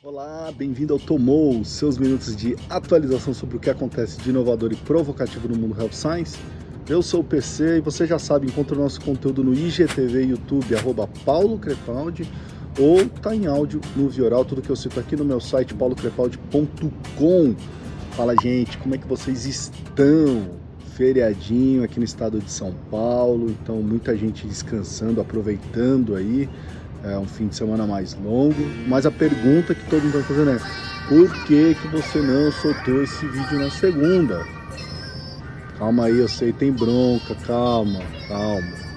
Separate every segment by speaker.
Speaker 1: Olá, bem-vindo ao Tomou, seus minutos de atualização sobre o que acontece de inovador e provocativo no mundo Health Science. Eu sou o PC e você já sabe, encontra o nosso conteúdo no IGTV, YouTube, arroba Paulo Crepaldi, ou tá em áudio no Vioral, tudo que eu cito aqui no meu site paulocrepaldi.com. Fala gente, como é que vocês estão? Feriadinho aqui no estado de São Paulo, então muita gente descansando, aproveitando aí é um fim de semana mais longo, mas a pergunta que todo mundo está fazendo é por que, que você não soltou esse vídeo na segunda? Calma aí, eu sei, tem bronca, calma, calma.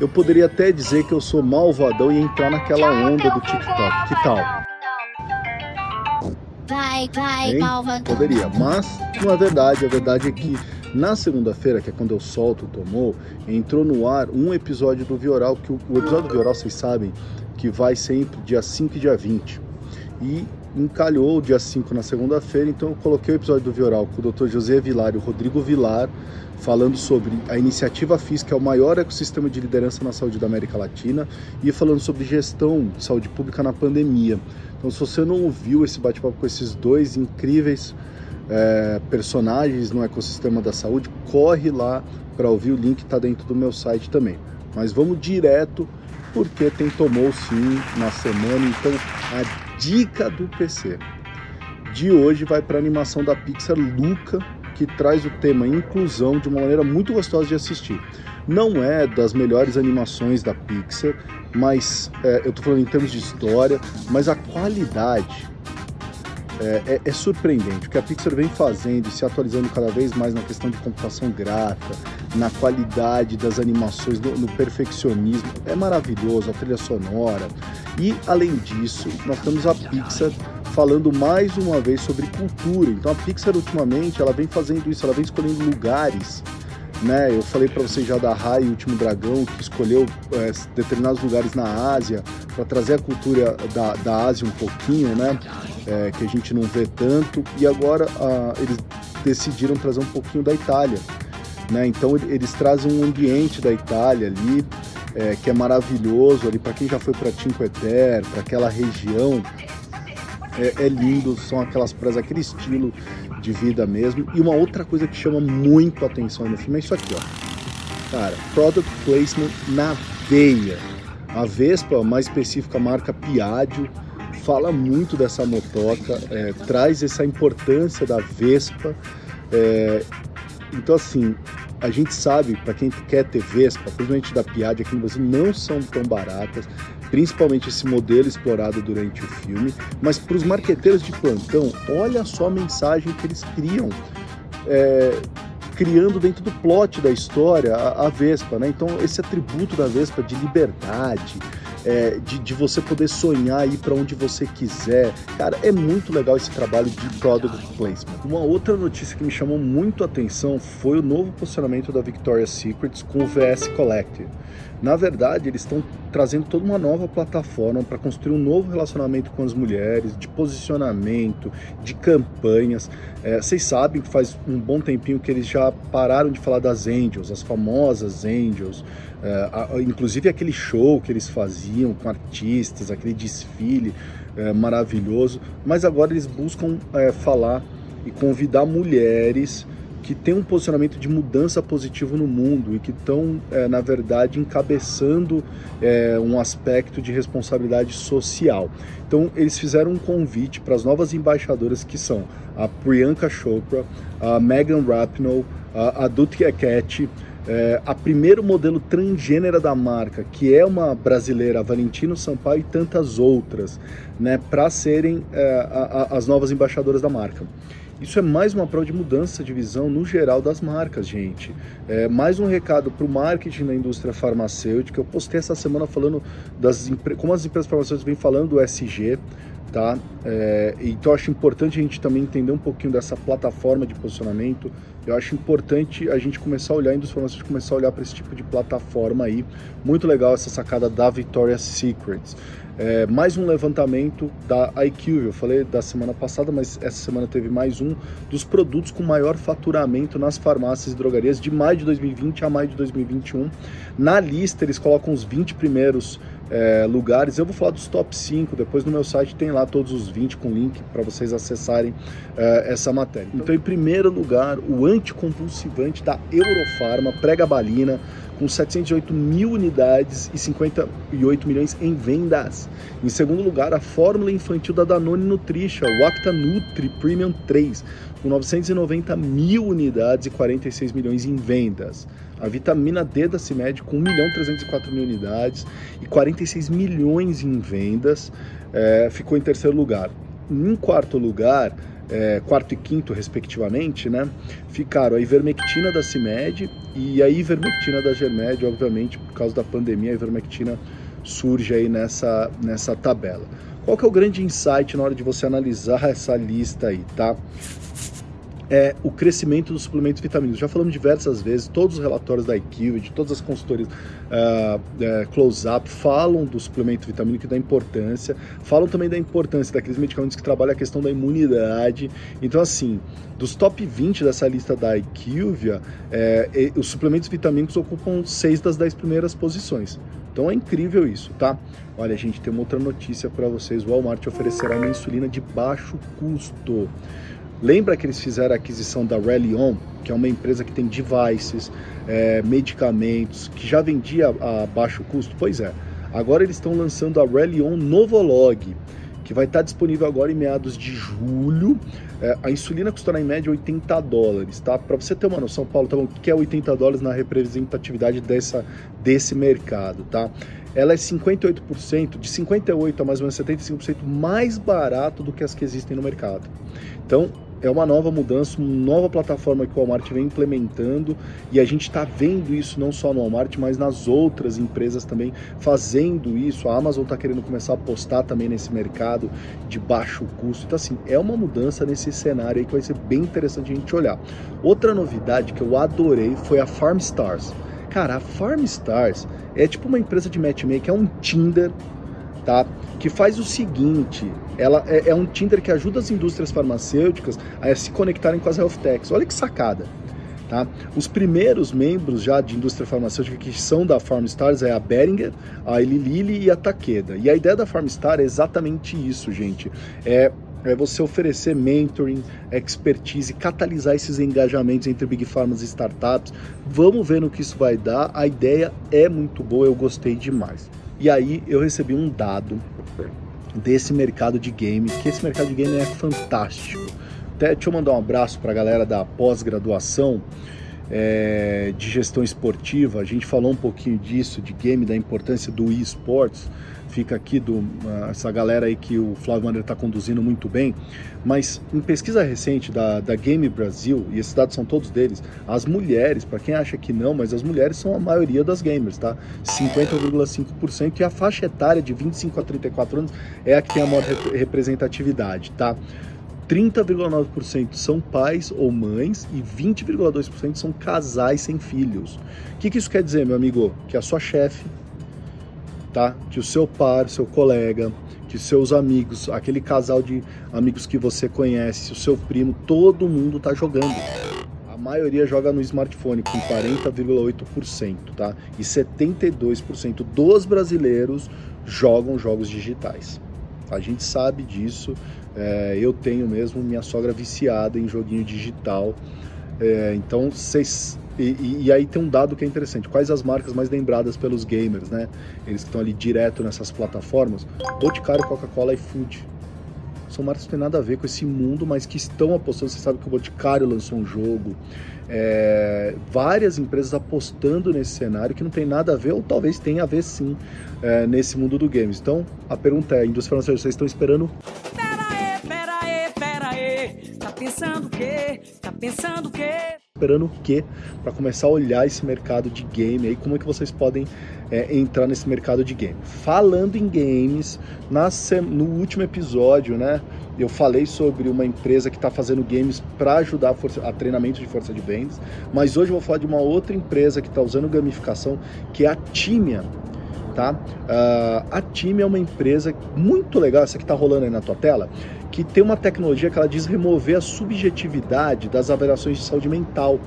Speaker 1: Eu poderia até dizer que eu sou malvadão e entrar naquela onda do TikTok, que tal?
Speaker 2: Vai, vai, malvadão.
Speaker 1: Poderia, mas não é verdade. A verdade é que na segunda-feira, que é quando eu solto o Tomou, entrou no ar um episódio do Vioral, que o, o episódio do Vioral, vocês sabem, que vai sempre dia 5 e dia 20. E encalhou o dia 5 na segunda-feira, então eu coloquei o episódio do Vioral com o Dr. José Vilar e o Rodrigo Vilar, falando sobre a iniciativa FIS, que é o maior ecossistema de liderança na saúde da América Latina, e falando sobre gestão de saúde pública na pandemia. Então, se você não ouviu esse bate-papo com esses dois incríveis é, personagens no ecossistema da saúde, corre lá para ouvir. O link está dentro do meu site também. Mas vamos direto, porque tem Tomou sim na semana. Então, a dica do PC de hoje vai para a animação da Pixar Luca, que traz o tema inclusão de uma maneira muito gostosa de assistir. Não é das melhores animações da Pixar, mas é, eu estou falando em termos de história, mas a qualidade é, é, é, surpreendente. O que a Pixar vem fazendo e se atualizando cada vez mais na questão de computação gráfica, na qualidade das animações, no, no perfeccionismo, é maravilhoso, a trilha sonora. E, além disso, nós temos a Pixar falando mais uma vez sobre cultura. Então, a Pixar, ultimamente, ela vem fazendo isso, ela vem escolhendo lugares né? Eu falei para vocês já da Rai, o último dragão, que escolheu é, determinados lugares na Ásia para trazer a cultura da, da Ásia um pouquinho, né? É, que a gente não vê tanto. E agora ah, eles decidiram trazer um pouquinho da Itália, né? Então eles trazem um ambiente da Itália ali é, que é maravilhoso ali para quem já foi para Cinque Terre, para aquela região. É, é, lindo, são aquelas praias, aquele estilo de vida mesmo. E uma outra coisa que chama muito a atenção no filme é isso aqui, ó. Cara, product placement na veia. A Vespa, mais específica, a marca Piaggio, fala muito dessa motoca, é, traz essa importância da Vespa. É, então, assim, a gente sabe, para quem quer ter Vespa, principalmente da Piaggio aqui no Brasil, não são tão baratas principalmente esse modelo explorado durante o filme, mas para os marqueteiros de plantão, olha só a mensagem que eles criam, é, criando dentro do plot da história a, a, Vespa, né? Então esse atributo da Vespa de liberdade, é, de, de, você poder sonhar ir para onde você quiser, cara, é muito legal esse trabalho de product placement. Uma outra notícia que me chamou muito a atenção foi o novo posicionamento da Victoria's Secrets com o VS Collective. Na verdade, eles estão trazendo toda uma nova plataforma para construir um novo relacionamento com as mulheres, de posicionamento, de campanhas. É, vocês sabem que faz um bom tempinho que eles já pararam de falar das Angels, as famosas Angels, é, a, inclusive aquele show que eles faziam com artistas, aquele desfile é, maravilhoso. Mas agora eles buscam é, falar e convidar mulheres que têm um posicionamento de mudança positivo no mundo e que estão, é, na verdade, encabeçando é, um aspecto de responsabilidade social. Então, eles fizeram um convite para as novas embaixadoras que são a Priyanka Chopra, a Megan Rapinoe, a Adut Eketi, é, a primeiro modelo transgênera da marca, que é uma brasileira, a Valentino Sampaio e tantas outras, né, para serem é, a, a, as novas embaixadoras da marca. Isso é mais uma prova de mudança de visão no geral das marcas, gente. É mais um recado para o marketing da indústria farmacêutica. Eu postei essa semana falando das como as empresas farmacêuticas vêm falando do SG, tá? É, então eu acho importante a gente também entender um pouquinho dessa plataforma de posicionamento. Eu acho importante a gente começar a olhar, a indústria farmacêutica começar a olhar para esse tipo de plataforma aí. Muito legal essa sacada da Victoria's Secrets. É, mais um levantamento da IQ, eu falei da semana passada, mas essa semana teve mais um dos produtos com maior faturamento nas farmácias e drogarias de maio de 2020 a maio de 2021. Na lista eles colocam os 20 primeiros é, lugares. Eu vou falar dos top 5, depois no meu site tem lá todos os 20 com link para vocês acessarem é, essa matéria. Então, em primeiro lugar, o anticonvulsivante da Eurofarma, pregabalina, com 708 mil unidades e 58 milhões em vendas. Em segundo lugar, a fórmula infantil da Danone Nutrition, o Acta Nutri Premium 3, com 990 mil unidades e 46 milhões em vendas. A vitamina D da CIMED com 1 milhão 304 mil unidades e 46 milhões em vendas, é, ficou em terceiro lugar. Em quarto lugar, é, quarto e quinto, respectivamente, né, ficaram a ivermectina da CIMED e a ivermectina da Germed, obviamente, por causa da pandemia, a ivermectina surge aí nessa, nessa tabela. Qual que é o grande insight na hora de você analisar essa lista aí, tá? É o crescimento dos suplementos vitamínicos. Já falamos diversas vezes, todos os relatórios da IQ, de todas as consultorias uh, uh, close-up falam do suplemento vitamínico e da importância, falam também da importância daqueles medicamentos que trabalham a questão da imunidade. Então, assim, dos top 20 dessa lista da IQVIA, é, os suplementos vitamínicos ocupam seis das 10 primeiras posições. Então é incrível isso, tá? Olha, gente, tem uma outra notícia para vocês. O Walmart oferecerá uma insulina de baixo custo. Lembra que eles fizeram a aquisição da Relion, que é uma empresa que tem devices, é, medicamentos, que já vendia a baixo custo? Pois é, agora eles estão lançando a Relion Novolog, que vai estar disponível agora em meados de julho. É, a insulina custará em média 80 dólares, tá? Para você ter uma noção, Paulo, tá bom, o que é 80 dólares na representatividade dessa, desse mercado, tá? Ela é 58%, de 58% a mais ou menos 75% mais barato do que as que existem no mercado. Então, é uma nova mudança, uma nova plataforma que o Walmart vem implementando e a gente está vendo isso não só no Walmart, mas nas outras empresas também fazendo isso. A Amazon está querendo começar a apostar também nesse mercado de baixo custo. Então, assim, é uma mudança nesse cenário aí que vai ser bem interessante a gente olhar. Outra novidade que eu adorei foi a Farm Stars. Cara, a Farm Stars é tipo uma empresa de matchmaking, é um Tinder tá? Que faz o seguinte, ela é, é, um Tinder que ajuda as indústrias farmacêuticas a se conectarem com as health techs. Olha que sacada. Tá? Os primeiros membros já de indústria farmacêutica que são da Farmstars é a Beringer, a Eli Lilly e a Takeda. E a ideia da Farmstar é exatamente isso, gente. É é você oferecer mentoring, expertise, catalisar esses engajamentos entre Big Pharma e startups. Vamos ver no que isso vai dar. A ideia é muito boa, eu gostei demais. E aí eu recebi um dado desse mercado de game, que esse mercado de game é fantástico. Até deixa eu mandar um abraço para a galera da pós-graduação é, de gestão esportiva. A gente falou um pouquinho disso, de game, da importância do esportes fica aqui do uh, essa galera aí que o Flávio Maneiro está conduzindo muito bem, mas em pesquisa recente da, da Game Brasil, e esses dados são todos deles, as mulheres, para quem acha que não, mas as mulheres são a maioria das gamers, tá? 50,5% e a faixa etária de 25 a 34 anos é a que tem a maior representatividade, tá? 30,9% são pais ou mães e 20,2% são casais sem filhos. O que, que isso quer dizer, meu amigo? Que a sua chefe, tá? Que o seu par, seu colega, que seus amigos, aquele casal de amigos que você conhece, o seu primo, todo mundo tá jogando. A maioria joga no smartphone com 40,8%, tá? E 72% dos brasileiros jogam jogos digitais. A gente sabe disso. É, eu tenho mesmo minha sogra viciada em joguinho digital. É, então vocês e, e, aí tem um dado que é interessante. Quais as marcas mais lembradas pelos gamers, né? Eles que estão ali direto nessas plataformas. Boticário, Coca-Cola e Food. São marcas que não tem nada a ver com esse mundo, mas que estão apostando. Você sabe que o Boticário lançou um jogo. É, várias empresas apostando nesse cenário que não tem nada a ver, ou talvez tenha a ver sim, é, nesse mundo do games. Então, a pergunta é, indústria farmacêutica, vocês estão esperando... Pera aí, pera aí, pera aí. Tá pensando o quê? Pensando o quê? esperando o quê para começar a olhar esse mercado de game aí, como é que vocês podem é, entrar nesse mercado de game. Falando em games, na, no último episódio, né, eu falei sobre uma empresa que está fazendo games para ajudar a, força, a, treinamento de força de vendas, mas hoje eu vou falar de uma outra empresa que está usando gamificação, que é a Timia. Tá? Uh, a Timia é uma empresa muito legal, essa que está rolando aí na tua tela, que tem uma tecnologia que ela diz remover a subjetividade das avaliações de saúde mental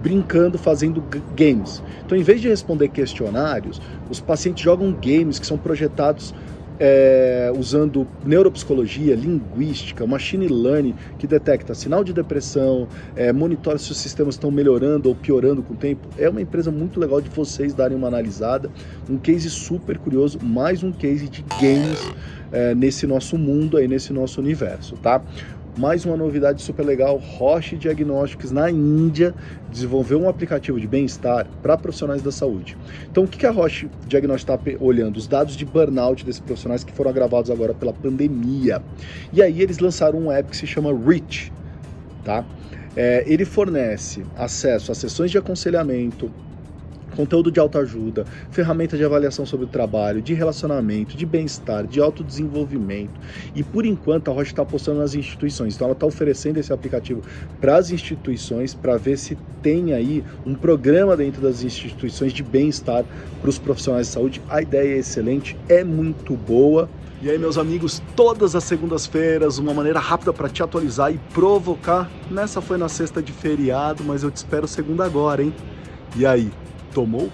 Speaker 1: brincando, fazendo games. Então, em vez de responder questionários, os pacientes jogam games que são projetados é, usando neuropsicologia, linguística, machine learning, que detecta sinal de depressão, é, monitora se os sistemas estão melhorando ou piorando com o tempo. É uma empresa muito legal de vocês darem uma analisada. Um case super curioso, mais um case de games é, nesse nosso mundo aí, nesse nosso universo, tá? Mais uma novidade super legal, Roche Diagnósticos na Índia desenvolveu um aplicativo de bem-estar para profissionais da saúde. Então, o que a Roche Diagnósticos está olhando? Os dados de burnout desses profissionais que foram agravados agora pela pandemia. E aí eles lançaram um app que se chama Reach, tá? É, ele fornece acesso a sessões de aconselhamento, conteúdo de autoajuda, ferramenta de avaliação sobre o trabalho, de relacionamento, de bem-estar, de autodesenvolvimento. E por enquanto a Rocha está apostando nas instituições. Então ela está oferecendo esse aplicativo para as instituições para ver se tem aí um programa dentro das instituições de bem-estar para os profissionais de saúde. A ideia é excelente, é muito boa. E aí, meus amigos, todas as segundas-feiras, uma maneira rápida para te atualizar e provocar. Nessa foi na sexta de feriado, mas eu te espero segunda agora, hein? E aí, tomou